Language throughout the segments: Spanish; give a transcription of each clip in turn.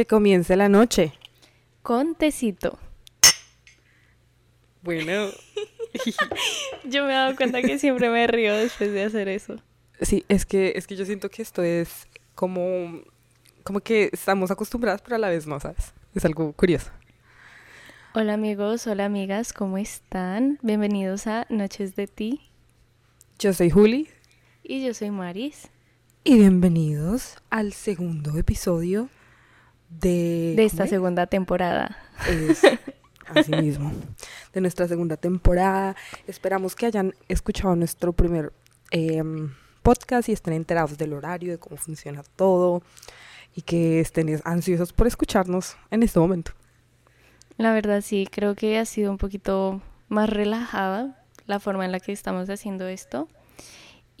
Que comience la noche. Con tecito. Bueno. yo me he dado cuenta que siempre me río después de hacer eso. Sí, es que, es que yo siento que esto es como, como que estamos acostumbradas, pero a la vez no, ¿sabes? Es algo curioso. Hola amigos, hola amigas, ¿cómo están? Bienvenidos a Noches de Ti. Yo soy Juli. Y yo soy Maris. Y bienvenidos al segundo episodio de... De esta segunda temporada. Es, así mismo. De nuestra segunda temporada. Esperamos que hayan escuchado nuestro primer em, podcast y estén enterados del horario, de cómo funciona todo. Y que estén ansiosos por escucharnos en este momento. La verdad sí, creo que ha sido un poquito más relajada la forma en la que estamos haciendo esto.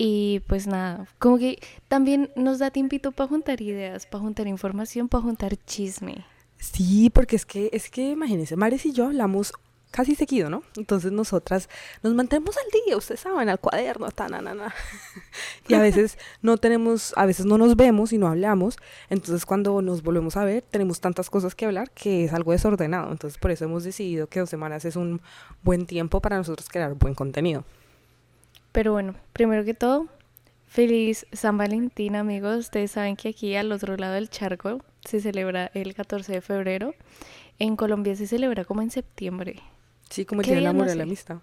Y pues nada, como que también nos da tiempito para juntar ideas, para juntar información, para juntar chisme. Sí, porque es que, es que imagínense, Mares y yo hablamos casi seguido, ¿no? Entonces nosotras nos mantenemos al día, ustedes saben, al cuaderno, ta, na, na, na. Y a veces no tenemos, a veces no nos vemos y no hablamos. Entonces cuando nos volvemos a ver, tenemos tantas cosas que hablar que es algo desordenado. Entonces por eso hemos decidido que dos semanas es un buen tiempo para nosotros crear buen contenido. Pero bueno, primero que todo, feliz San Valentín, amigos. Ustedes saben que aquí al otro lado del charco se celebra el 14 de febrero. En Colombia se celebra como en septiembre. Sí, como el Día del Amor y la Amistad.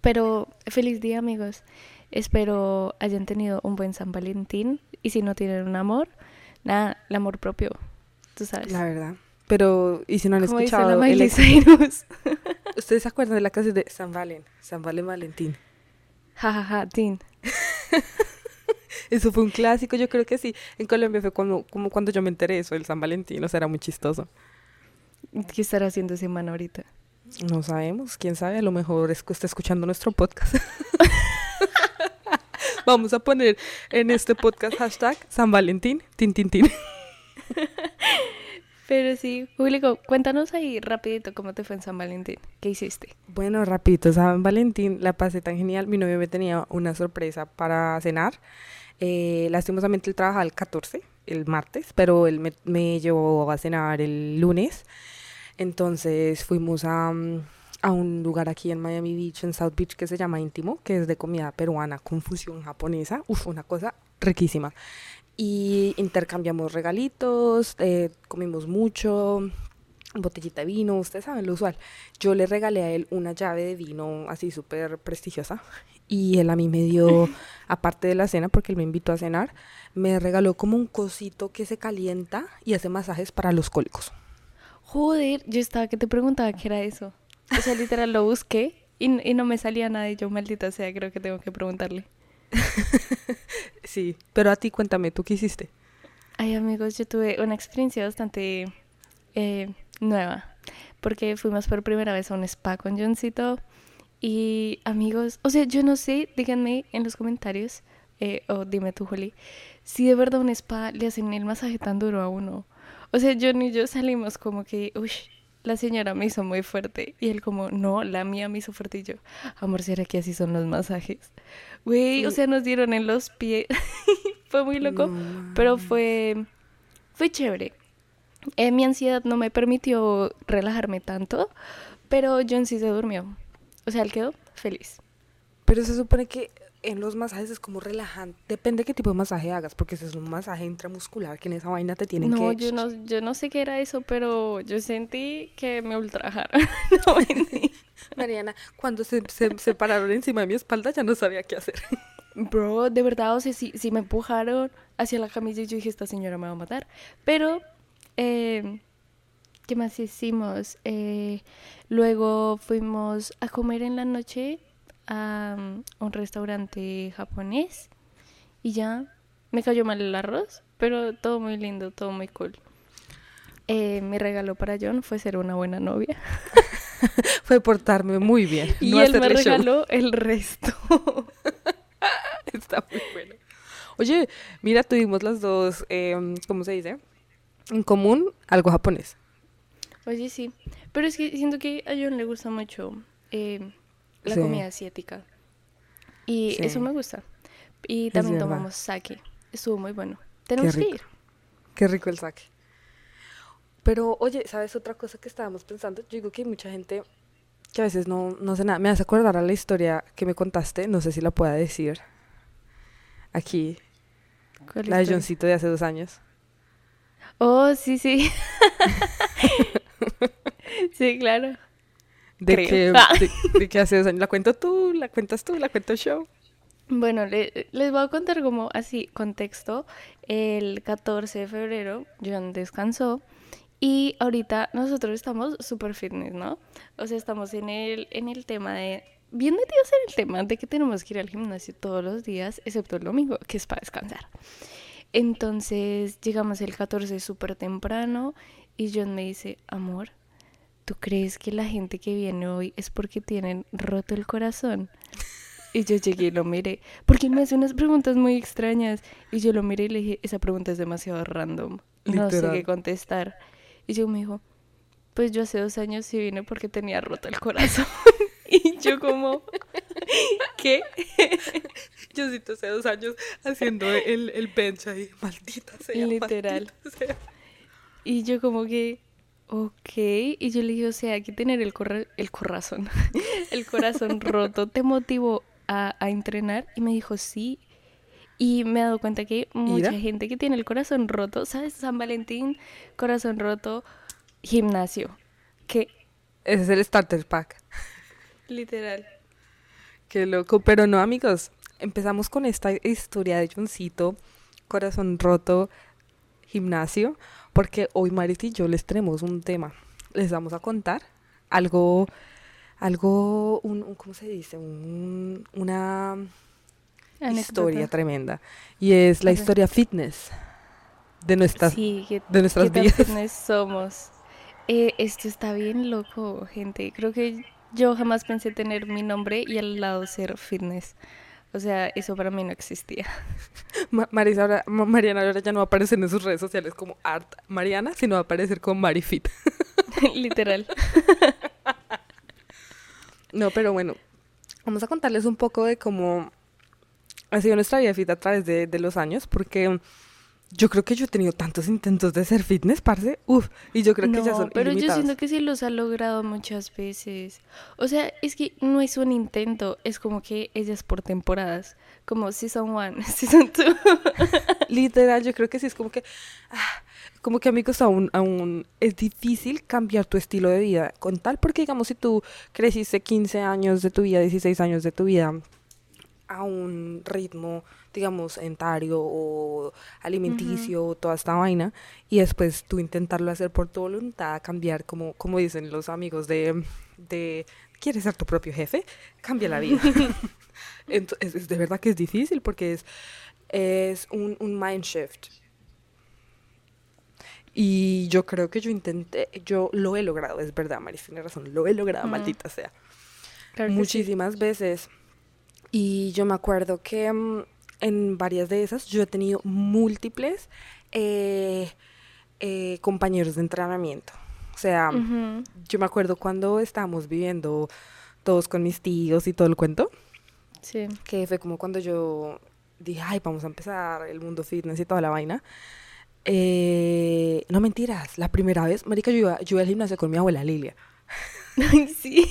Pero feliz día, amigos. Espero hayan tenido un buen San Valentín. Y si no tienen un amor, nada, el amor propio. Tú sabes. La verdad. Pero, ¿y si no han escuchado? el ¿Ustedes se acuerdan de la canción de San Valen? San Valen Valentín. Jajaja, ja, Tin. eso fue un clásico, yo creo que sí. En Colombia fue como, como cuando yo me enteré eso, el San Valentín, o sea, era muy chistoso. ¿Qué estará haciendo ese man ahorita? No sabemos, quién sabe, a lo mejor es que está escuchando nuestro podcast. Vamos a poner en este podcast hashtag San Valentín, tin, tin, tin. Pero sí, Julio, cuéntanos ahí rapidito cómo te fue en San Valentín. ¿Qué hiciste? Bueno, rapidito, San Valentín la pasé tan genial. Mi novio me tenía una sorpresa para cenar. Eh, lastimosamente él trabaja el 14, el martes, pero él me, llevó a cenar el lunes. Entonces fuimos a, a, un lugar aquí en Miami Beach, en South Beach, que se llama Íntimo, que es de comida peruana con fusión japonesa. Uf, una cosa riquísima y intercambiamos regalitos, eh, comimos mucho, botellita de vino, ustedes saben lo usual. Yo le regalé a él una llave de vino así súper prestigiosa y él a mí me dio, aparte de la cena, porque él me invitó a cenar, me regaló como un cosito que se calienta y hace masajes para los cólicos. Joder, yo estaba que te preguntaba qué era eso. O sea, literal lo busqué y, y no me salía nada y yo maldita sea, creo que tengo que preguntarle. sí, pero a ti cuéntame, ¿tú qué hiciste? Ay amigos, yo tuve una experiencia bastante eh, nueva, porque fuimos por primera vez a un spa con Johncito y amigos, o sea, yo no sé, díganme en los comentarios, eh, o dime tú, Juli, si de verdad un spa le hacen el masaje tan duro a uno. O sea, John y yo salimos como que, uy, la señora me hizo muy fuerte. Y él como, no, la mía me hizo fuerte. Y yo, amor, ¿será que así son los masajes? Güey, o sea, nos dieron en los pies. fue muy loco, pero fue, fue chévere. Eh, mi ansiedad no me permitió relajarme tanto, pero John sí se durmió. O sea, él quedó feliz. Pero se supone que en los masajes es como relajante. Depende de qué tipo de masaje hagas, porque si es un masaje intramuscular, que en esa vaina te tienen que... No, yo no, yo no sé qué era eso, pero yo sentí que me ultrajaron. no, Mariana, cuando se, se, pararon encima de mi espalda ya no sabía qué hacer. Bro, de verdad, o sea, si, si me empujaron hacia la camilla y yo dije, esta señora me va a matar. Pero, eh, ¿qué más hicimos? Eh, luego fuimos a comer en la noche a un restaurante japonés y ya me cayó mal el arroz, pero todo muy lindo, todo muy cool. Eh, mi regalo para John fue ser una buena novia. fue portarme muy bien. Y él me regaló el resto. Está muy bueno. Oye, mira, tuvimos las dos, eh, ¿cómo se dice? En común, algo japonés. Oye, sí. Pero es que siento que a John le gusta mucho eh, la comida asiática. Y eso me gusta. Y también tomamos sake. Estuvo muy bueno. Tenemos que ir. Qué rico el sake. Pero, oye, ¿sabes otra cosa que estábamos pensando? Yo digo que hay mucha gente que a veces no, no sé nada. Me hace acordar a la historia que me contaste, no sé si la pueda decir aquí, ¿Cuál la de? Johncito de hace dos años. Oh, sí, sí. sí, claro. De que, Ah. de, de que hace dos años. ¿La cuento tú? ¿La cuentas tú? ¿La cuento yo? Bueno, le- les voy a contar como así, contexto. El 14 de febrero, John descansó y ahorita nosotros estamos super fitness, ¿no? O sea, estamos en el, en el tema de, bien metidos en el tema de que tenemos que ir al gimnasio todos los días, excepto el domingo, que es para descansar. Entonces llegamos el 14 súper temprano y John me dice, amor, ¿tú crees que la gente que viene hoy es porque tienen roto el corazón? Y yo llegué y lo miré, porque él me hace unas preguntas muy extrañas. Y yo lo miré y le dije, esa pregunta es demasiado random. No sé qué contestar. Y yo me dijo, pues yo hace dos años sí vine porque tenía roto el corazón. y yo como, ¿qué? Johncito hace dos años haciendo el, el bench ahí. Maldita sea. Literal. maldita sea. Y yo como que, ok. Y yo le dije, o sea, que tener el, corra- el corazón, el corazón roto te motivó a, a entrenar. Y me dijo, sí. Y me he dado cuenta que mucha gente que tiene el corazón roto, ¿sabes? San Valentín, corazón roto, gimnasio. Que Ese es el starter pack. literal. Qué loco. Pero no, amigos. Empezamos con esta historia de Johncito, corazón roto, gimnasio, porque hoy Marit y yo les tenemos un tema. Les vamos a contar algo, algo, un, un- ¿cómo se dice? Un- una historia tremenda. Y es la historia fitness de nuestras, Sí, que, de nuestras vidas. fitness somos. Eh, esto está bien loco, gente. Creo que yo jamás pensé tener mi nombre y al lado ser fitness. O sea, eso para mí no existía. Ma- Marisa ahora- Ma- Mariana ahora ya no va a aparecer en sus redes sociales como Art Mariana, sino va a aparecer como Marifit. Literal. No, pero bueno, vamos a contarles un poco de cómo ha sido nuestra vida fit a través de, de los años, porque yo creo que yo he tenido tantos intentos de ser fitness, parce, uff, y yo creo que ya son pero yo siento que sí los ha logrado muchas veces. O sea, es que no es un intento, es como que ellas por temporadas. Como Season 1, Season 2. Literal, yo creo que sí, es como que, ah, como que amigos, aún, aún es difícil cambiar tu estilo de vida con tal, porque digamos, si tú creciste 15 años de tu vida, 16 años de tu vida, a un ritmo, digamos, entario o alimenticio, toda esta vaina, y después tú intentarlo hacer por tu voluntad, cambiar, como, como dicen los amigos de, de, ¿quieres ser tu propio jefe? Cambia la vida. Entonces, es de verdad que es difícil porque es, es un, un mind shift. Y yo creo que yo intenté, yo lo he logrado, es verdad, Maris tiene razón, lo he logrado, Mm. maldita sea Claro que sí. muchísimas veces. Y yo me acuerdo que mm, en varias de esas yo he tenido múltiples eh, eh, compañeros de entrenamiento. O sea, Ujú. yo me acuerdo cuando estábamos viviendo todos con mis tíos y todo el cuento, Sí. que fue como cuando yo dije, ay, vamos a empezar el mundo fitness y toda la vaina. Eh, no mentiras, la primera vez, marica, yo iba, yo iba al gimnasio con mi abuela Lilia. Ay, sí.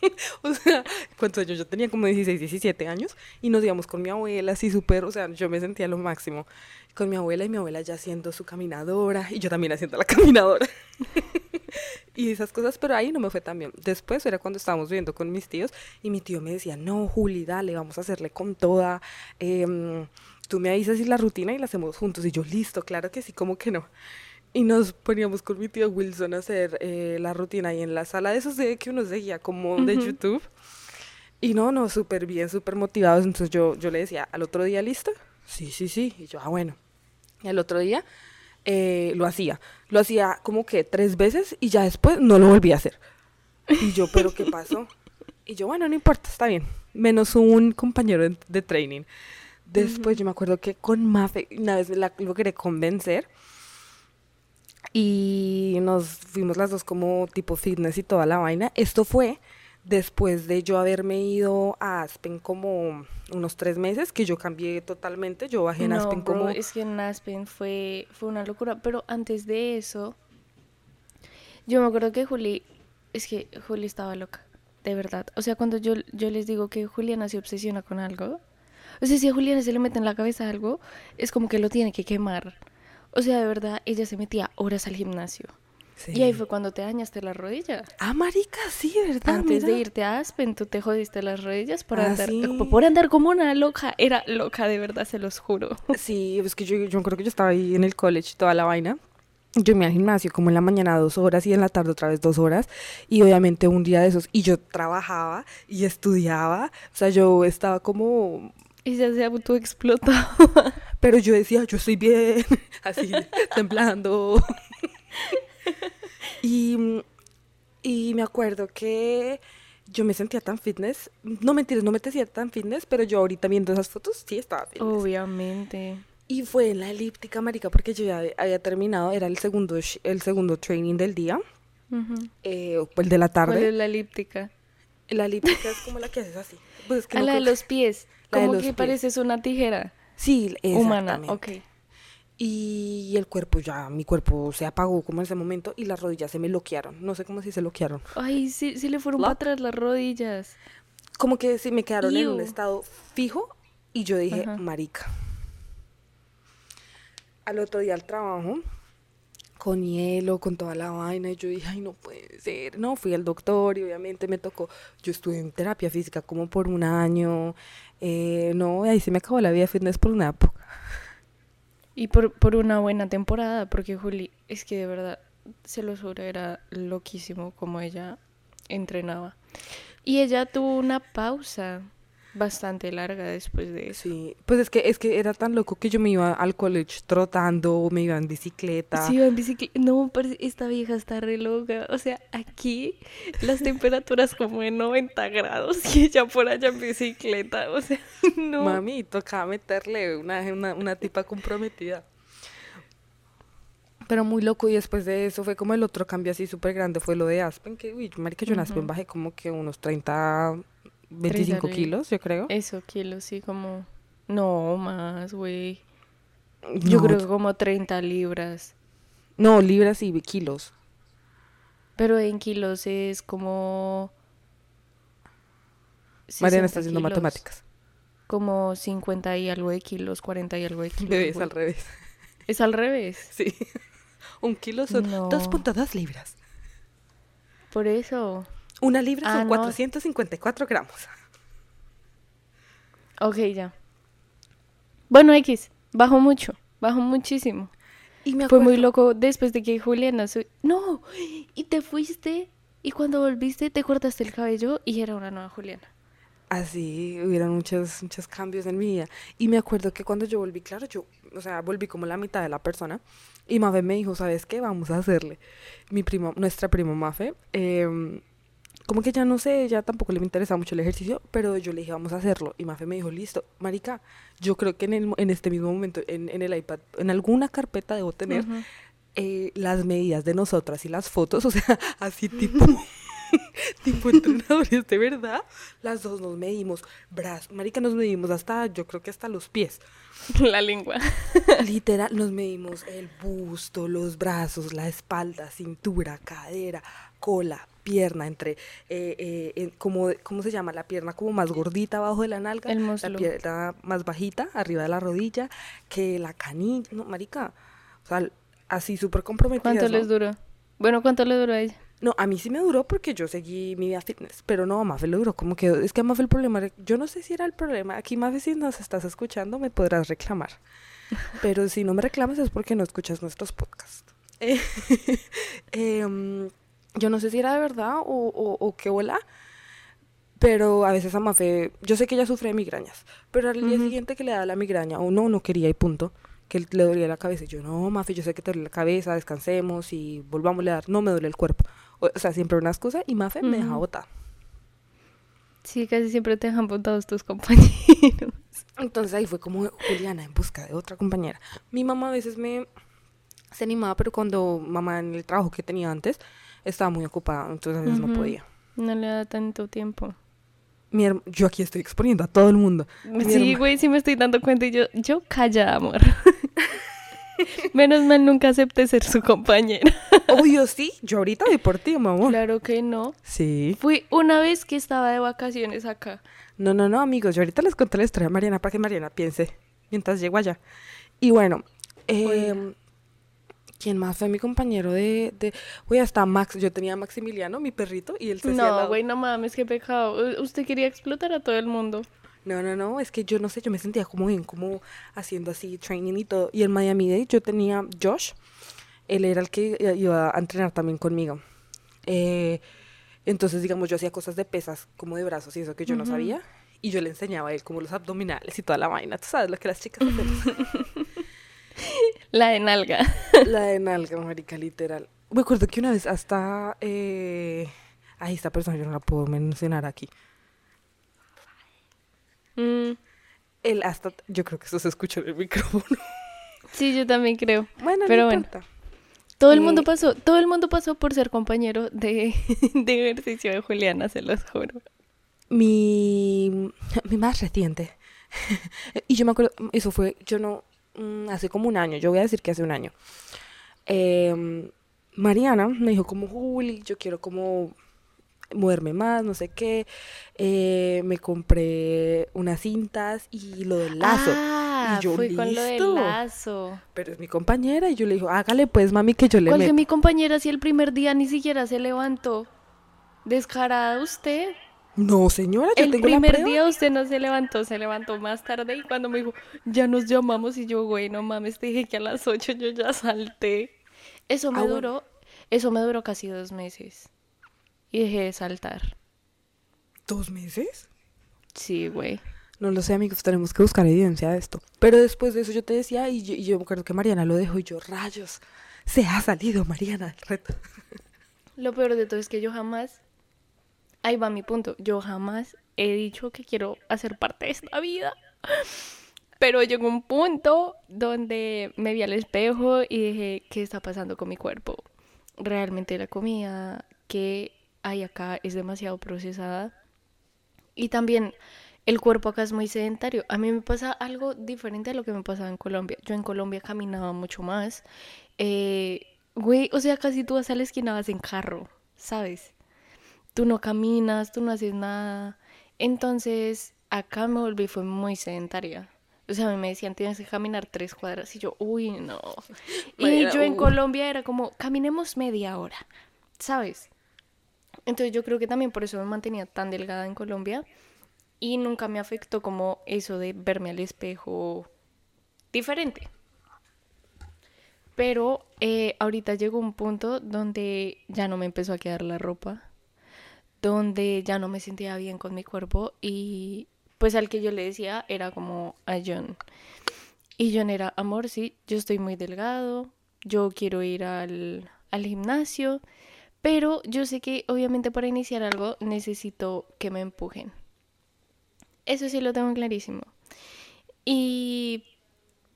O sea, ¿cuántos años? Yo tenía como 16, 17 años y nos íbamos con mi abuela, así súper, o sea, yo me sentía lo máximo. Con mi abuela y mi abuela ya haciendo su caminadora y yo también haciendo la caminadora. y esas cosas, pero ahí no me fue tan bien. Después era cuando estábamos viviendo con mis tíos y mi tío me decía, no, Juli, dale, vamos a hacerle con toda. em, tú me avisas y la rutina y la hacemos juntos. Y yo, listo, claro que sí, como que no. Y nos poníamos con mi tío Wilson a hacer eh, la rutina ahí en la sala de esos de que uno seguía como de Ujú. YouTube. Y no, no, súper bien, súper motivados. Entonces yo, yo le decía, ¿al otro día listo? Sí, sí, sí. Y yo, ah, bueno. Y al otro día eh, lo hacía. Lo hacía como que tres veces y ya después no lo volví a hacer. Y yo, ¿pero qué pasó? Y yo, bueno, no importa, está bien. Menos un compañero de, de training. Después yo me acuerdo que con Mafe, una vez la lo quería convencer y nos fuimos las dos como tipo fitness y toda la vaina. Esto fue después de yo haberme ido a Aspen como unos tres meses, que yo cambié totalmente. Yo bajé en no, Aspen bro, como... es que en Aspen fue, fue una locura. Pero antes de eso, Yo me acuerdo que Juli, es que Juli estaba loca, de verdad. O sea, cuando yo, yo les digo que Juliana se obsesiona con algo, o sea, si a Juliana se le mete en la cabeza algo, es como que lo tiene que quemar. O sea, de verdad, ella se metía horas al gimnasio. Sí. Y ahí fue cuando te dañaste la rodilla. Ah, marica, sí, ¿verdad? Antes de Mira. irte a Aspen, tú te jodiste las rodillas por, Ah, andar, sí. por andar como una loca. Era loca, de verdad, se los juro. Sí, es que yo, yo creo que yo estaba ahí en el college toda la vaina. Yo me iba al gimnasio como en la mañana dos horas y en la tarde otra vez dos horas. Y obviamente un día de esos. Y yo trabajaba y estudiaba. O sea, yo estaba como... Y ya se autoexplotó. Pero yo decía, yo estoy bien. Así, temblando. y, y me acuerdo que yo me sentía tan fitness. No mentiras, no me sentía tan fitness, pero yo ahorita viendo esas fotos sí estaba fitness. Obviamente. Y fue en la elíptica, marica, porque yo ya había terminado, era el segundo, el segundo training del día, eh, o el de la ¿Cuál tarde. es la elíptica? La elíptica es como la que haces así. Pues es que A no la de los pies. La Como que pies. pareces una tijera Sí, humana. Ok. Y el cuerpo ya, mi cuerpo se apagó como en ese momento y las rodillas se me bloquearon. No sé cómo si se bloquearon. Ay, sí, sí le fueron para atrás las rodillas. Como que sí me quedaron en un estado fijo y yo dije, Ajá. marica. Al otro día al trabajo, con hielo, con toda la vaina, y yo dije, ay, no puede ser. No, fui al doctor y obviamente me tocó. Yo estuve en terapia física como por un año. Eh, no, ahí se me acabó la vida fitness por una época. Y por, por una buena temporada, porque Juli, es que de verdad, se lo juro, era loquísimo como ella entrenaba. Y ella tuvo una pausa bastante larga después de eso. Sí, pues es que, es que era tan loco que yo me iba al college trotando, me iba en bicicleta. Sí, iba en bicicleta. No, pero esta vieja está re loca. O sea, aquí las temperaturas como de 90 grados y ella por allá en bicicleta. O sea, no. Mami, tocaba meterle una, una, una tipa comprometida. Pero muy loco y después de eso fue como el otro cambio así súper grande, fue lo de Aspen, que, uy, marica, yo en Aspen bajé como que unos 30, 25 li- kilos, yo creo. Eso, kilos, sí, como... No, más, güey. Yo No, creo que como 30 libras. No, libras y kilos. Pero en kilos es como... Mariana 60 está haciendo kilos. matemáticas. Como 50 y algo de kilos, 40 y algo de kilos. Bebé, es al revés. Es al revés. Sí. Un kilo son No. 2.2 libras. Por eso. Una libra Ah, son no. 454 gramos. Ok, ya. Bueno, X, bajó mucho, bajó muchísimo. Y me Fue muy loco después de que Juliana... su- No, y te fuiste y cuando volviste te cortaste el cabello y era una nueva Juliana. Así, hubieron muchos, muchos cambios en mi vida. Y me acuerdo que cuando yo volví, claro, yo, o sea, volví como la mitad de la persona. Y Mafe me dijo, ¿sabes qué? Vamos a hacerle. Mi prima, nuestra prima Mafe, em, como que ya no sé, ya tampoco le interesa mucho el ejercicio, pero yo le dije, vamos a hacerlo. Y Mafe me dijo, listo, marica, yo creo que en, el, en este mismo momento, en, en el iPad, en alguna carpeta debo tener eh, las medidas de nosotras y las fotos, o sea, así tipo, tipo entrenadores de verdad. Las dos nos medimos, brazos, marica, nos medimos hasta, yo creo que hasta los pies. La lengua. Literal, nos medimos el busto, los brazos, la espalda, cintura, cadera, cola, pierna, entre, eh, eh, en- como, ¿cómo se llama? La pierna como más gordita abajo de la nalga, El la pierna más bajita, arriba de la rodilla, que la canilla, no, marica, o sea, así súper comprometida. ¿Cuánto les duró? Bueno, ¿cuánto le duró a ella? No, a mí sí me duró porque yo seguí mi vida fitness, pero no, a Mafe le duró como que, es que a Mafe el problema, era- yo no sé si era el problema, aquí Mafe si nos estás escuchando me podrás reclamar, pero si no me reclamas es porque no escuchas nuestros podcasts. Eh, em, yo no sé si era de verdad o, o, o qué bola, pero a veces a Mafe, yo sé que ella sufre de migrañas, pero al día siguiente que le da la migraña, o no, no quería y punto, que le dolía la cabeza, yo, no, Mafe, yo sé que te duele la cabeza, descansemos y volvamos a dar, no me duele el cuerpo. O, sea, siempre una excusa y Mafe me deja botar. Sí, casi siempre te dejan botados tus compañeros. Entonces ahí fue como Juliana en busca de otra compañera. Mi mamá a veces me se animaba, pero cuando mamá en el trabajo que tenía antes estaba muy ocupada, entonces no podía. No le da tanto tiempo. Mi yo aquí estoy exponiendo a todo el mundo. Mi Sí, güey, sí me estoy dando cuenta y yo, yo calla, amor. Menos mal nunca acepté ser su compañera. Obvio, sí. Yo ahorita voy por ti, mamá. Claro que no. Sí. Fui una vez que estaba de vacaciones acá. No, no, no, amigos. Yo ahorita les conté la historia de Mariana para que Mariana piense mientras llego allá. Y bueno, eh, ¿quién más fue mi compañero de, de... Uy, hasta Max. Yo tenía a Maximiliano, mi perrito, y él se No, güey, no mames, qué pecado. Usted quería explotar a todo el mundo. No, no, no, es que yo no sé, yo me sentía como bien, como haciendo así training y todo. Y en Miami Day yo tenía Josh, él era el que i- iba a entrenar también conmigo. Eh, entonces, digamos, yo hacía cosas de pesas, como de brazos y eso que yo no sabía. Y yo le enseñaba a él como los abdominales y toda la vaina. Tú sabes lo que las chicas hacen. La de nalga. la de nalga, marica, literal. Me acuerdo que una vez hasta... Eh... Ay, esta persona yo no la puedo mencionar aquí. Mm, Él hasta... Yo creo que eso se escucha en el micrófono. sí, yo también creo. Bueno, Pero no bueno. Todo el Eh, mundo pasó, todo el mundo pasó por ser compañero de, de ejercicio de Juliana, se los juro. mi, mi más reciente. y yo me acuerdo, eso fue, yo no, mm, hace como un año, yo voy a decir que hace un año. Em, Mariana me dijo como, Juli, yo quiero como moverme más, no sé qué. Eh, me compré unas cintas y lo del lazo. Ah, Y yo, fui con lo del lazo. Pero es mi compañera y yo le digo, hágale pues, mami, que yo le ¿Cuál que meto. mi compañera si el primer día ni siquiera se levantó? Descarada usted. No, señora, yo el tengo la primer prueba. día usted no se levantó, se levantó más tarde y cuando me dijo, ya nos llamamos y yo, güey, no mames, te dije que a las 8 yo ya salté. Eso me Ah, bueno. duró, eso me duró casi dos meses. Y dejé de saltar. ¿Dos meses? Sí, güey. No lo sé, amigos, tenemos que buscar evidencia de esto. Pero después de eso yo te decía, y yo, y yo me acuerdo que Mariana lo dejó y yo, rayos, se ha salido Mariana del reto. Lo peor de todo es que yo jamás, ahí va mi punto, yo jamás he dicho que quiero hacer parte de esta vida. Pero llegó un punto donde me vi al espejo y dije, ¿qué está pasando con mi cuerpo? Realmente la comida que hay acá es demasiado procesada. Y también el cuerpo acá es muy sedentario. A mí me pasa algo diferente a lo que me pasaba en Colombia. Yo en Colombia caminaba mucho más. Eh, güey, o sea, casi tú vas a la esquina vas en carro, ¿sabes? Tú no caminas, tú no haces nada. Entonces, acá me volví, fue muy sedentaria. O sea, a mí me decían, tienes que caminar tres cuadras. Y yo, uy, no. Y yo en uh. Colombia era como, caminemos media hora, ¿sabes? Entonces yo creo que también por eso me mantenía tan delgada en Colombia y nunca me afectó como eso de verme al espejo diferente. Pero eh, ahorita llegó un punto donde ya no me empezó a quedar la ropa, donde ya no me sentía bien con mi cuerpo y pues al que yo le decía era como a John. Y John era, amor, sí, yo estoy muy delgado, yo quiero ir al, al gimnasio, pero yo sé que obviamente para iniciar algo necesito que me empujen. Eso sí lo tengo clarísimo. Y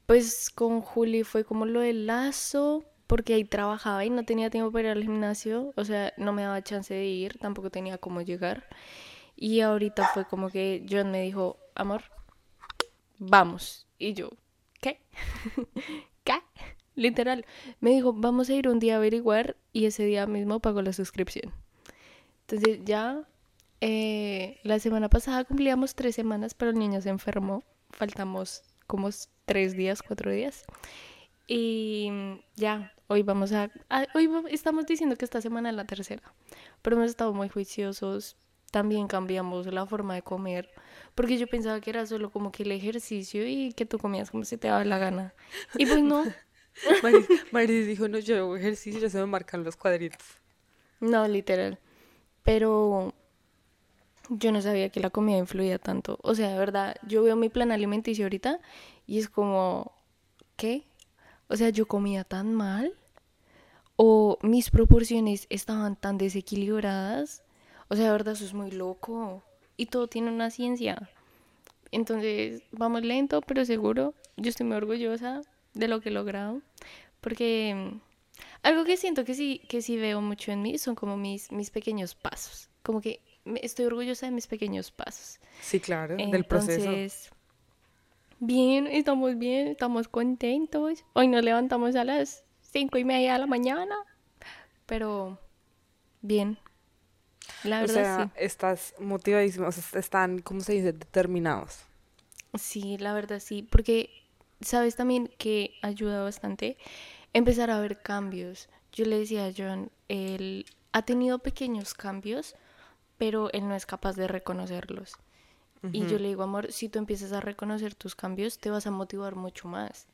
pues con Juli fue como lo del lazo, porque ahí trabajaba y no tenía tiempo para ir al gimnasio, o sea, no me daba chance de ir, tampoco tenía cómo llegar. Y ahorita fue como que John me dijo, amor, vamos. Y yo, ¿qué? ¿Qué? Literal. Me dijo, vamos a ir un día a averiguar y ese día mismo pagó la suscripción. Entonces ya eh, la semana pasada cumplíamos tres semanas, pero el niño se enfermó. Faltamos como tres días, cuatro días. Y mm, ya, hoy vamos a... a- hoy estamos diciendo que esta semana es la tercera, pero hemos estado muy juiciosos. También cambiamos la forma de comer, porque yo pensaba que era solo como que el ejercicio y que tú comías como se te daba la gana. Y pues no, Maris, Maris dijo, no, yo hago ejercicio, ya se me marcan los cuadritos. No, literal. Pero yo no sabía que la comida influía tanto. O sea, de verdad, yo veo mi plan alimenticio ahorita y es como, ¿qué? O sea, yo comía tan mal o mis proporciones estaban tan desequilibradas. O sea, de verdad, eso es muy loco. Y todo tiene una ciencia. Entonces, vamos lento, pero seguro. Yo estoy muy orgullosa de lo que he logrado. Porque mm, algo que siento que sí, que sí veo mucho en mí son como mis, mis pequeños pasos. Como que estoy orgullosa de mis pequeños pasos. Sí, claro, del proceso. Bien, estamos bien, estamos contentos. Hoy nos levantamos a las cinco y media de la mañana, pero bien. La O verdad sea, sí. estás motivadísimo, o sea, están, ¿cómo se dice? Determinados. Sí, la verdad sí, porque sabes también que ayuda bastante empezar a ver cambios. Yo le decía a John, él ha tenido pequeños cambios, pero él no es capaz de reconocerlos. Y yo le digo, amor, si tú empiezas a reconocer tus cambios, te vas a motivar mucho más.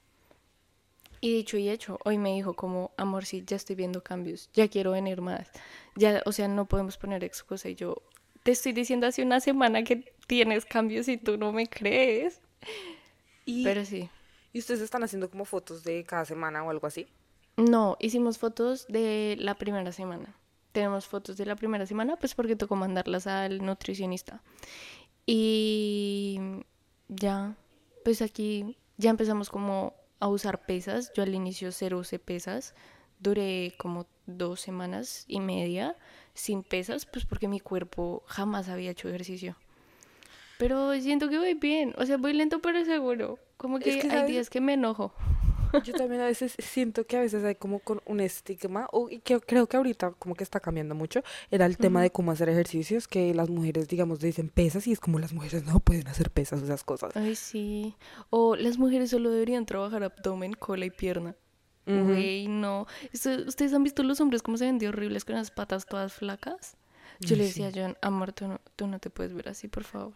Y dicho y hecho, hoy me dijo como, amor, sí, ya estoy viendo cambios, ya quiero venir más. Ya, o sea, no podemos poner excusa. Y yo, te estoy diciendo hace una semana que tienes cambios y tú no me crees. Y, Pero sí. y ustedes están haciendo como fotos de cada semana o algo así. No, hicimos fotos de la primera semana. Tenemos fotos de la primera semana, pues porque tocó mandarlas al nutricionista. Y ya, pues aquí ya empezamos como a usar pesas. Yo al inicio cero usé pesas. Duré como dos semanas y media sin pesas, pues porque mi cuerpo jamás había hecho ejercicio. Pero siento que voy bien, o sea, voy lento pero seguro. Como Es que que, hay días que me enojo. Yo también a veces siento que a veces hay como con un estigma, o, y que creo que ahorita como que está cambiando mucho, era el tema de cómo hacer ejercicios, que las mujeres, digamos, dicen pesas y es como las mujeres no pueden hacer pesas, esas cosas. Ay, sí. O las mujeres solo deberían trabajar abdomen, cola y pierna. Güey, no. Esto- ¿Ustedes han visto los hombres cómo se ven de horribles con las patas todas flacas? Yo le Ay, decía sí. a John, amor, tú no, tú no te puedes ver así, por favor.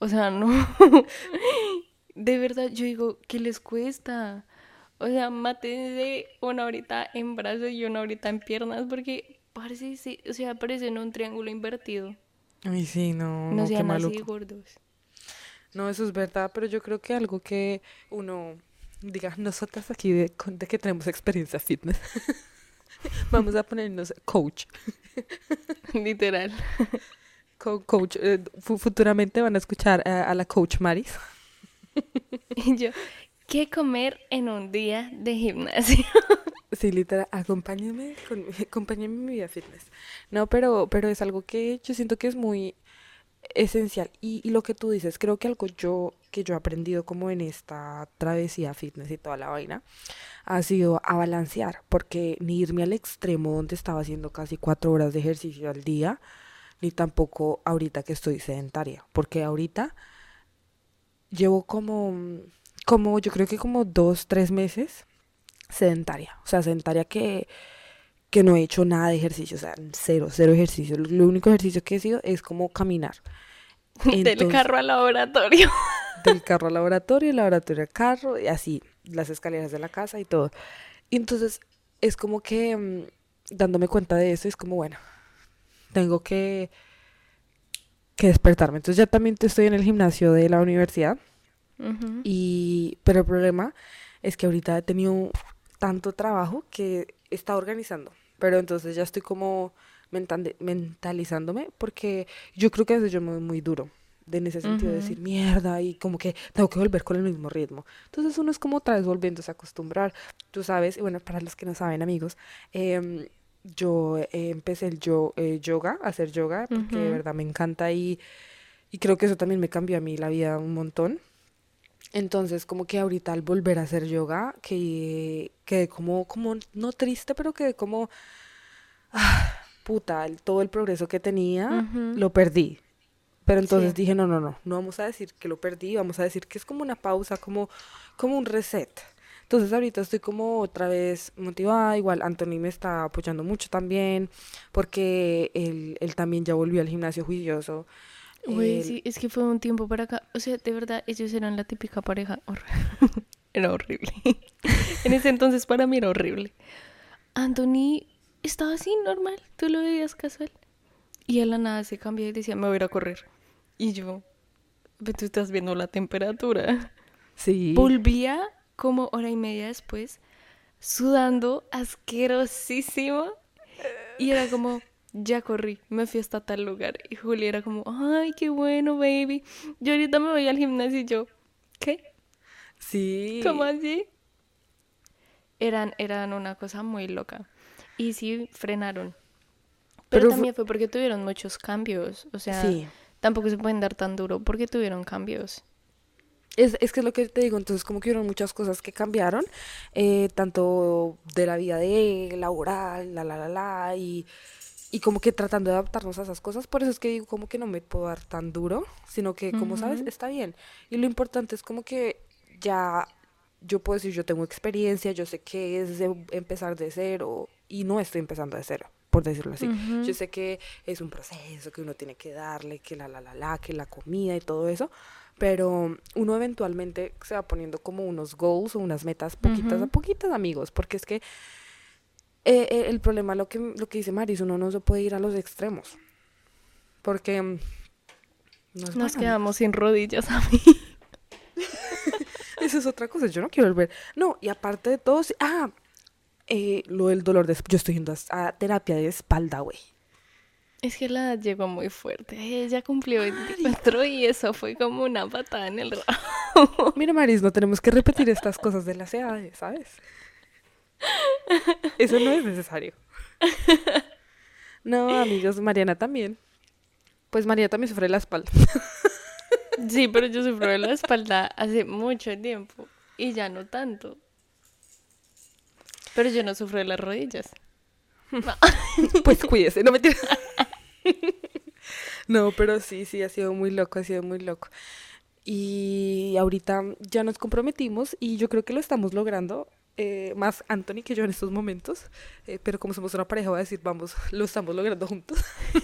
O sea, no. De verdad, yo digo, ¿qué les cuesta? O sea, mátense una horita en brazos y una horita en piernas porque parece, sí, o sea, parecen un triángulo invertido. Ay, sí, no, No qué sean así maluco. gordos. No, eso es verdad, pero yo creo que algo que uno diga, nosotras aquí de, de que tenemos experiencia fitness, vamos a ponernos coach. Literal. Co- coach, eh, fu- futuramente van a escuchar a, a la coach Maris. Y yo, ¿qué comer en un día de gimnasio? Sí, literal, acompáñenme, con, acompáñenme en mi vida fitness. No, pero, pero es algo que yo siento que es muy esencial. Y, y lo que tú dices, creo que algo yo, que yo he aprendido como en esta travesía fitness y toda la vaina, ha sido a balancear, porque ni irme al extremo donde estaba haciendo casi cuatro horas de ejercicio al día, ni tampoco ahorita que estoy sedentaria, porque ahorita llevo como, como, yo creo que como dos, tres meses sedentaria, o sea, sedentaria que, que no he hecho nada de ejercicio, o sea, cero, cero ejercicio. Lo único ejercicio que he sido es como caminar. Del carro al laboratorio. del carro al laboratorio, el laboratorio al carro, y así, las escaleras de la casa y todo. Y entonces es como que mm, dándome cuenta de eso, es como, bueno, tengo que, que despertarme. Entonces ya también estoy en el gimnasio de la universidad, Ujú. y, pero el problema es que ahorita he tenido tanto trabajo que estado organizando. Pero entonces ya estoy como mentalizándome porque yo creo que a veces yo me voy muy duro. De en ese sentido de Ujú. decir mierda y como que tengo que volver con el mismo ritmo. Entonces uno es como otra vez volviéndose a acostumbrar. Tú sabes, y bueno, para los que no saben, amigos, em, yo eh, empecé el yo, eh, yoga, hacer yoga, porque de verdad me encanta y, y creo que eso también me cambió a mí la vida un montón. Entonces, como que ahorita al volver a hacer yoga, que quedé como, como, no triste, pero quedé como, ah, puta, el- todo el progreso que tenía, lo perdí. Pero entonces Sí. dije, no, no, no, no vamos a decir que lo perdí, vamos a decir que es como una pausa, como, como un reset. Entonces ahorita estoy como otra vez motivada, igual Anthony me está apoyando mucho también, porque él, él también ya volvió al gimnasio juicioso. Güey, sí, es que fue un tiempo para acá. O sea, de verdad, ellos eran la típica pareja. hor- era horrible. en ese entonces para mí era horrible. Anthony estaba así, normal. Tú lo veías casual. Y a la nada se cambió y decía, me voy a ir a correr. Y yo, "Pero tú estás viendo la temperatura. Sí. Volvía como hora y media después, sudando asquerosísimo. Y era como, ya corrí, me fui hasta tal lugar. Y Julia era como, ay, qué bueno, baby. Yo ahorita me voy al gimnasio y yo, ¿qué? Sí. ¿Cómo así? Eran, eran una cosa muy loca. Y sí, frenaron. Pero, también fue porque tuvieron muchos cambios. O sea, Sí. tampoco se pueden dar tan duro porque tuvieron cambios. Es, es que es lo que te digo, entonces como que hubieron muchas cosas que cambiaron, eh, tanto de la vida de él, laboral, la, la, la, la, y, y como que tratando de adaptarnos a esas cosas, por eso es que digo como que no me puedo dar tan duro, sino que como sabes, Ujú. está bien. Y lo importante es como que ya yo puedo decir, yo tengo experiencia, yo sé qué es de empezar de cero, y no estoy empezando de cero, por decirlo así. Yo Ujú. sé que es un proceso, que uno tiene que darle, que la, la, la, la, que la comida y todo eso, pero uno eventualmente se va poniendo como unos goals o unas metas poquitas a poquitas, amigos, porque es que eh, eh, el problema, lo que, lo que dice Maris, uno no se puede ir a los extremos, porque mm, Nos quedamos sin rodillas a mí. Esa es otra cosa, yo no quiero volver. No, y aparte de todo, sí- ah, eh, lo del dolor de... Yo estoy yendo a, a terapia de espalda, güey. Es que la edad llegó muy fuerte. Ella cumplió Marica. 24 y eso fue como una patada en el rabo. Mira, Maris, no tenemos que repetir estas cosas de las edades, ¿sabes? Eso no es necesario. No, amigos, Mariana también. Pues Mariana también sufre la espalda. Sí, pero yo sufro de la espalda hace mucho tiempo y ya no tanto. Pero yo no sufro de las rodillas. Pues cuídese, no me No, pero sí, sí, ha sido muy loco, ha sido muy loco. Y ahorita ya nos comprometimos y yo creo que lo estamos logrando. eh, más Anthony que yo en estos momentos. eh, pero como somos una pareja, voy a decir, vamos, lo estamos logrando juntos.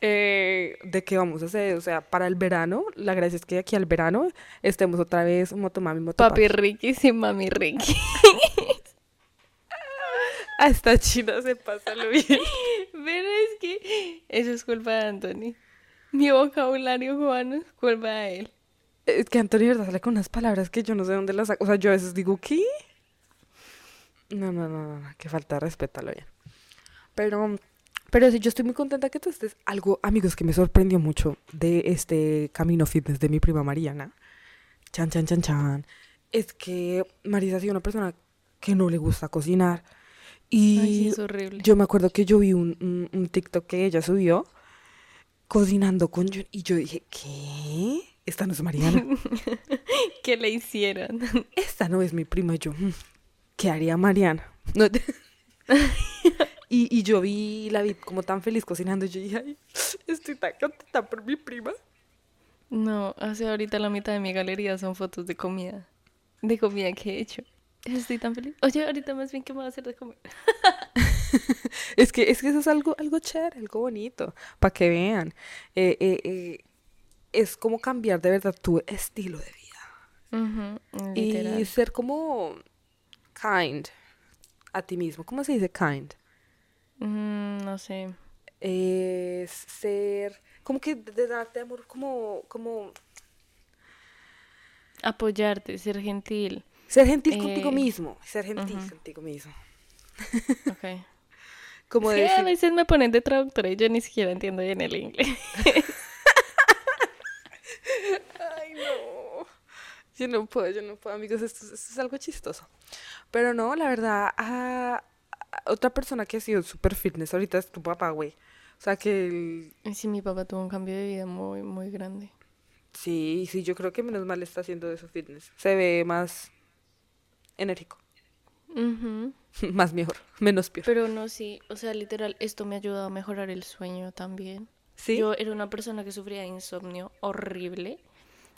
Eh, ¿de qué vamos a hacer? O sea, para el verano, la gracia es que aquí al verano estemos otra vez motomami, motopapi. Papi Ricky sí, mami Ricky. A esta china se pasa lo bien. Pero es que eso es culpa de Anthony. Mi vocabulario cubano es culpa de él. Es que Anthony, ¿verdad? Sale con unas palabras que yo no sé dónde las saco. O sea, yo a veces digo, ¿qué? No, no, no, no, no, que falta de respeto a lo bien. Pero, pero sí, yo estoy muy contenta que tú estés. Algo, amigos, que me sorprendió mucho de este camino fitness de mi prima Mariana. Chan, chan, chan, chan. Es que Marisa ha sido una persona que no le gusta cocinar. Ay, Y es horrible. yo me acuerdo que yo vi un, un, un TikTok que ella subió cocinando con Jun- y yo dije, ¿qué? Esta no es Mariana. ¿Qué le hicieron? Esta no es mi prima. Y yo, "Mm, ¿qué haría Mariana? No te- y, y yo vi, la vi como tan feliz cocinando. Y yo dije, ay, estoy tan contenta por mi prima. No, hace ahorita la mitad de mi galería son fotos de comida. De comida que he hecho. Estoy tan feliz. Oye, ahorita más bien, ¿qué me va a hacer de comer? Es que, es que eso es algo, algo chévere, algo bonito, para que vean. Eh, eh, eh, es como cambiar de verdad tu estilo de vida. Y ser como kind a ti mismo. ¿Cómo se dice kind? Mm, no sé. Es ser, como que de darte amor, como, como Apoyarte, ser gentil. Ser gentil contigo Eh, mismo. Ser gentil ujú. contigo mismo. Ok. Como Es de que a decir, veces me ponen de traductora y yo ni siquiera entiendo bien el inglés. ay no, yo no puedo, yo no puedo, amigos, esto, es- esto es algo chistoso. Pero no, la verdad, ah, otra persona que ha sido súper fitness ahorita es tu papá, güey. O sea que el- sí, mi papá tuvo un cambio de vida muy, muy grande. sí, sí, yo creo que menos mal está haciendo eso fitness. Se ve más enérgico, más mejor, menos peor. Pero no, sí, o sea, literal, esto me ha ayudado a mejorar el sueño también. ¿Sí? Yo era una persona que sufría de insomnio horrible.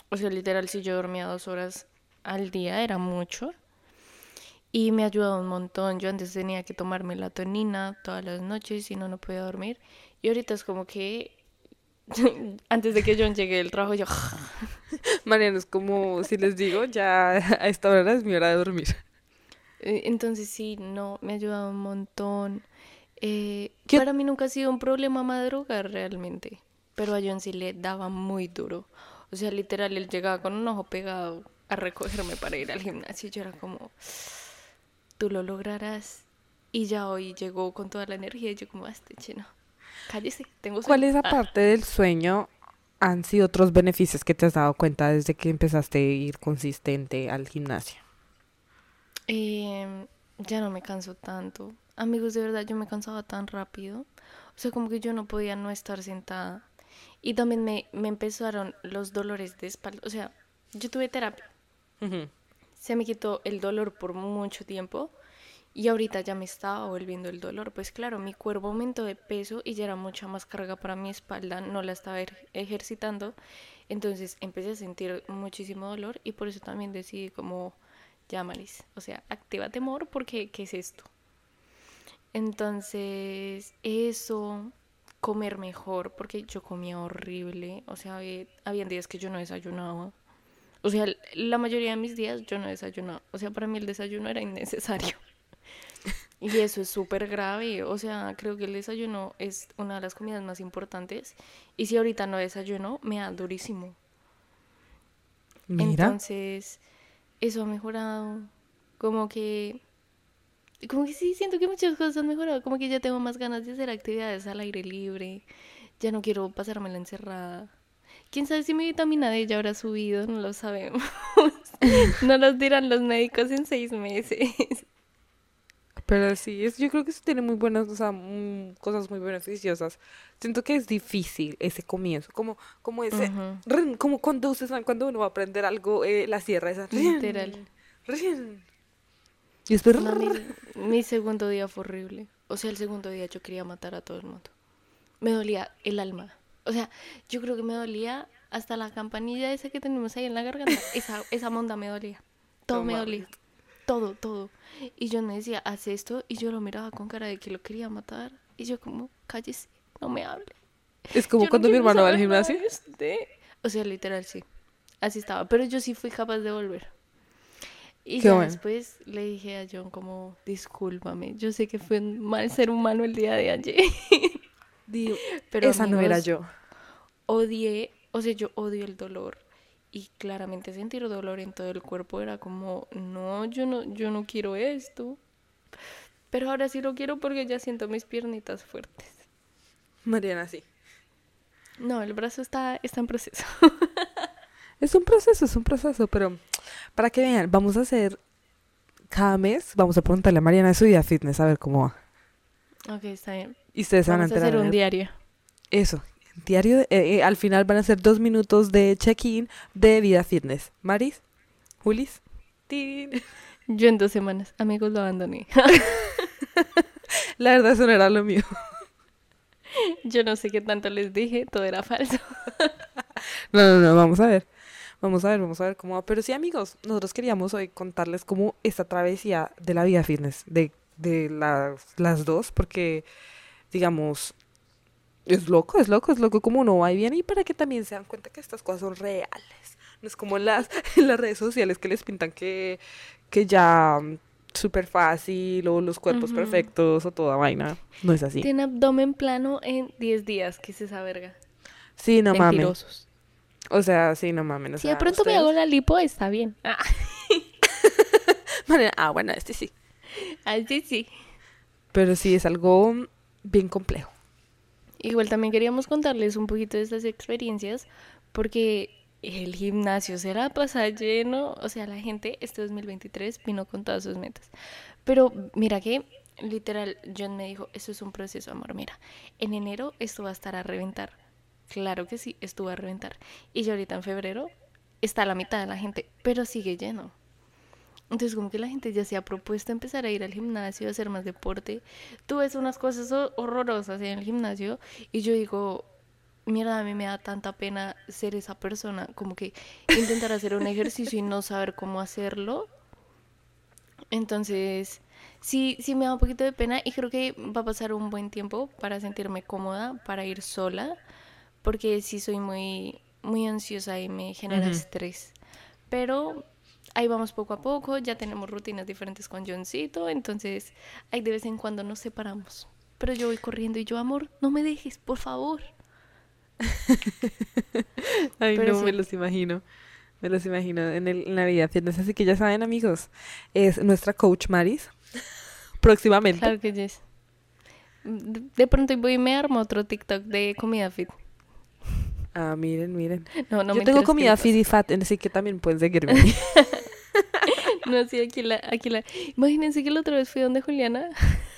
O sea, literal, si yo dormía dos horas al día era mucho. Y me ha ayudado un montón. Yo antes tenía que tomar melatonina todas las noches, si no, no podía dormir. Y ahorita es como que antes de que John llegue del trabajo, yo... Mariano, es como si les digo, ya a esta hora es mi hora de dormir. Eh, Entonces sí, no, me ha ayudado un montón. Eh, ¿Qué- Para mí nunca ha sido un problema madrugar realmente, pero a John sí le daba muy duro. O sea, literal, él llegaba con un ojo pegado a recogerme para ir al gimnasio y yo era como, tú lo lograrás. Y ya hoy llegó con toda la energía y yo como, "Ah, este chino, cállese, tengo ¿Cuál sueño". es Ah, aparte del sueño han sido otros beneficios que te has dado cuenta desde que empezaste a ir consistente al gimnasio? Em, ya no me canso tanto. Amigos, de verdad, yo me cansaba tan rápido. O sea, como que yo no podía no estar sentada. Y también me, me empezaron los dolores de espalda. O sea, yo tuve terapia. Ujú. Se me quitó el dolor por mucho tiempo y ahorita ya me estaba volviendo el dolor. Pues claro, mi cuerpo aumentó de peso y ya era mucha más carga para mi espalda, no la estaba er- ejercitando. Entonces empecé a sentir muchísimo dolor y por eso también decidí como, ya o sea, activa temor porque ¿qué es esto? Entonces, eso, comer mejor, porque yo comía horrible, o sea, había, habían días que yo no desayunaba. O sea, la mayoría de mis días yo no desayunaba. O sea, para mí el desayuno era innecesario. Y eso es súper grave. O sea, creo que el desayuno es una de las comidas más importantes. Y si ahorita no desayuno, me da durísimo. Mira. Entonces, eso ha mejorado. Como que. Como que sí, siento que muchas cosas han mejorado. Como que ya tengo más ganas de hacer actividades al aire libre. Ya no quiero pasármela encerrada. Quién sabe si mi vitamina D ya habrá subido, no lo sabemos. no los dirán los médicos en seis meses. Pero sí, es, yo creo que eso tiene muy buenas, o sea, mm, cosas muy beneficiosas. Siento que es difícil ese comienzo, como, como ese, Ujú. rin, como cuando cuando uno va a aprender algo, eh, la sierra esa. rin, Literal. rin. Y después, No, mi, mi segundo día fue horrible. O sea, el segundo día yo quería matar a todo el mundo. Me dolía el alma. O sea, yo creo que me dolía hasta la campanilla esa que tenemos ahí en la garganta. Esa, esa monda me dolía. Todo me dolía. Todo, todo. Y yo me decía, haz esto. Y yo lo miraba con cara de que lo quería matar. Y yo como, cállese, no me hable. es como Yo no cuando mi hermano va al gimnasio. de usted. O sea, literal, sí. Así estaba. Pero yo sí fui capaz de volver. Y ya bueno. después le dije a John como, discúlpame, yo sé que fui un mal ser humano el día de ayer. Pero esa no era yo. Odié, o sea, yo odio el dolor. Y claramente sentir dolor en todo el cuerpo era como, no, yo no, yo no quiero esto. Pero ahora sí lo quiero porque ya siento mis piernitas fuertes. Mariana, sí. No, el brazo está, está en proceso. Es un proceso, es un proceso, pero para que vean, vamos a hacer cada mes, vamos a preguntarle a Mariana de su vida fitness a ver cómo va. ok, está bien. Y ustedes se van a Vamos a enterar. hacer un el- diario. Eso, diario, eh, eh, al final van a ser dos minutos de check-in de vida fitness. Maris, Julis, Tin. Yo en dos semanas, amigos, lo abandoné. La verdad eso no era lo mío. Yo no sé qué tanto les dije, todo era falso. No, no, no, vamos a ver. Vamos a ver, vamos a ver cómo va. Pero sí, amigos, nosotros queríamos hoy contarles cómo esta travesía de la vida fitness, de, de las dos, porque, digamos, es loco, es loco, es loco como uno va y viene y para que también se dan cuenta que estas cosas son reales. No es como en las, en las redes sociales que les pintan que, que ya mm, súper fácil o los cuerpos perfectos o toda vaina. No es así. Tiene abdomen plano en 10 días, ¿qué es esa verga? Sí, no mames. O sea, sí, no mames. o Si de pronto me hago la lipo, está bien. Ah, Ah, bueno, este sí. así sí. Pero sí es algo bien complejo. Igual también queríamos contarles un poquito de estas experiencias porque el gimnasio será pasar lleno, o sea, la gente este 2023 vino con todas sus metas. Pero mira que literal John me dijo, eso es un proceso, amor, mira, en enero esto va a estar a reventar. Claro que sí, esto va a reventar. Y ya ahorita en febrero está la mitad de la gente, pero sigue lleno. Entonces como que la gente ya se ha propuesto empezar a ir al gimnasio, a hacer más deporte. Tú ves unas cosas ho- horrorosas en el gimnasio y yo digo, mierda, a mí me da tanta pena ser esa persona, como que intentar hacer un ejercicio y no saber cómo hacerlo. Entonces, sí, sí me da un poquito de pena y creo que va a pasar un buen tiempo para sentirme cómoda, para ir sola, porque sí soy muy, muy ansiosa y me genera Ujú. estrés. Pero ahí vamos poco a poco, ya tenemos rutinas diferentes con Johncito, entonces ahí de vez en cuando nos separamos. Pero yo voy corriendo y yo, amor, no me dejes, por favor. Ay, Pero no, sí. me los imagino. Me los imagino en, el, en la vida fitness. Así que ya saben, amigos, es nuestra coach Maris. Próximamente. Claro que yes. De, de pronto voy y me armo otro TikTok de comida fit. Ah, miren, miren. No, no Yo me tengo comida fit y fat, así que también pueden seguirme. No, sí, aquí la, aquí la. Imagínense que la otra vez fui donde Juliana.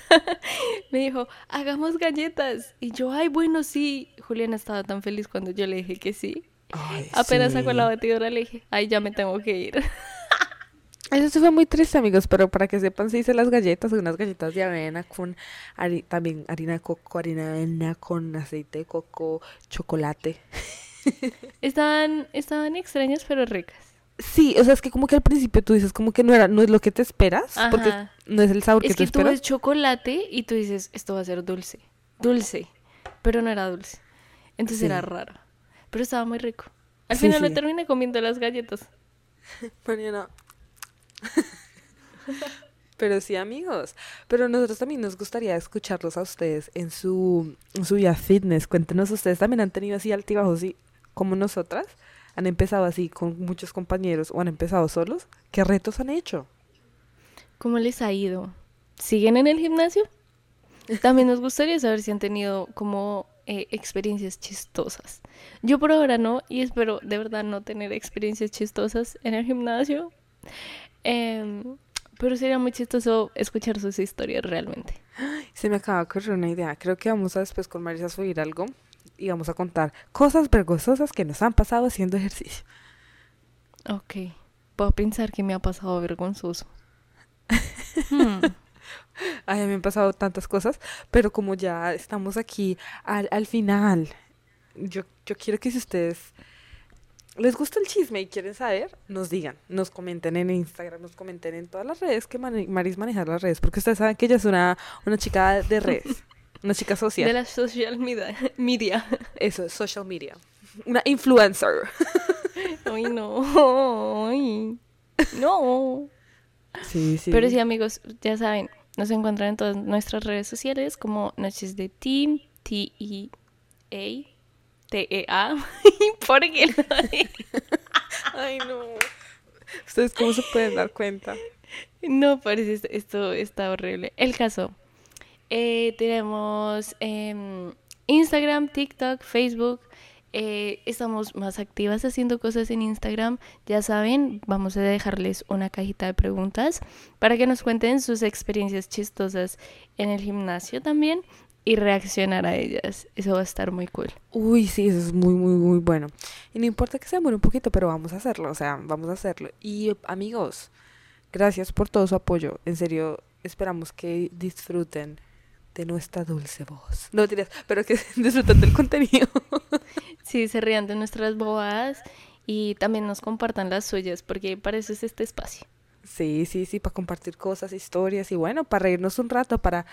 me dijo, hagamos galletas. Y yo, ay, bueno, sí. Juliana estaba tan feliz cuando yo le dije que sí. Ay, Apenas sí. sacó la batidora le dije, ay, ya me tengo que ir. Eso sí fue muy triste, amigos, pero para que sepan, se hice las galletas, unas galletas de avena con hari- también harina de coco, harina de avena con aceite de coco, chocolate. Estaban, estaban extrañas pero ricas. Sí, o sea, es que como que al principio tú dices como que no era, no es lo que te esperas, porque no es el sabor que Es tú que tú esperas. ves chocolate y tú dices, esto va a ser dulce. Dulce. Pero no era dulce. Entonces Sí. era raro. Pero estaba muy rico. Al Sí, final sí. terminé comiendo las galletas. Mariana. Pero sí, amigos. Pero nosotros también nos gustaría escucharlos a ustedes en su, en su vida fitness. Cuéntenos, ustedes también han tenido así altibajos así como nosotras. Han empezado así con muchos compañeros o han empezado solos. ¿Qué retos han hecho? ¿Cómo les ha ido? ¿Siguen en el gimnasio? También nos gustaría saber si han tenido como eh, experiencias chistosas. Yo por ahora no y espero de verdad no tener experiencias chistosas en el gimnasio. Em, pero sería muy chistoso escuchar sus historias realmente. Se me acaba de ocurrir una idea. Creo que vamos a después con Marisa subir algo y vamos a contar cosas vergonzosas que nos han pasado haciendo ejercicio. Ok. Puedo pensar que me ha pasado vergonzoso. Hmm. Ay, a mí me han pasado tantas cosas, pero como ya estamos aquí al, al final, yo, yo quiero que si ustedes les gusta el chisme y quieren saber, nos digan, nos comenten en Instagram, nos comenten en todas las redes que Maris maneja las redes, porque ustedes saben que ella es una, una chica de redes, una chica social. De la social media. media. Eso, es social media. Una influencer. Ay, no. Ay. No. Sí, sí. Pero sí, amigos, ya saben, nos encuentran en todas nuestras redes sociales como Noches de Team, T-E-A, T-E-A. ¿Por qué no? Ay, no. ¿Ustedes cómo se pueden dar cuenta? No, parece esto, esto está horrible. El caso, eh, tenemos em, Instagram, TikTok, Facebook. eh, estamos más activas haciendo cosas en Instagram. Ya saben, vamos a dejarles una cajita de preguntas para que nos cuenten sus experiencias chistosas en el gimnasio también y reaccionar a ellas. Eso va a estar muy cool. Uy, sí, eso es muy, muy, muy bueno. Y no importa que se demore un poquito, pero vamos a hacerlo, o sea, vamos a hacerlo. Y eh, amigos, gracias por todo su apoyo. En serio, esperamos que disfruten de nuestra dulce voz. No tienes, pero que disfruten del contenido. Sí, se rían de nuestras bobadas y también nos compartan las suyas porque para eso es este espacio. Sí, sí, sí, para compartir cosas, historias y bueno, para reírnos un rato, para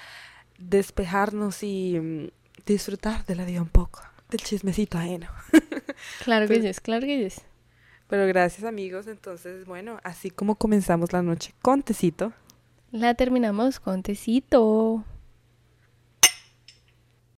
despejarnos y mm, disfrutar de la vida un poco, del chismecito ajeno. Claro que sí, claro que sí. Pero gracias amigos, entonces bueno, así como comenzamos la noche con tecito. La terminamos con tecito.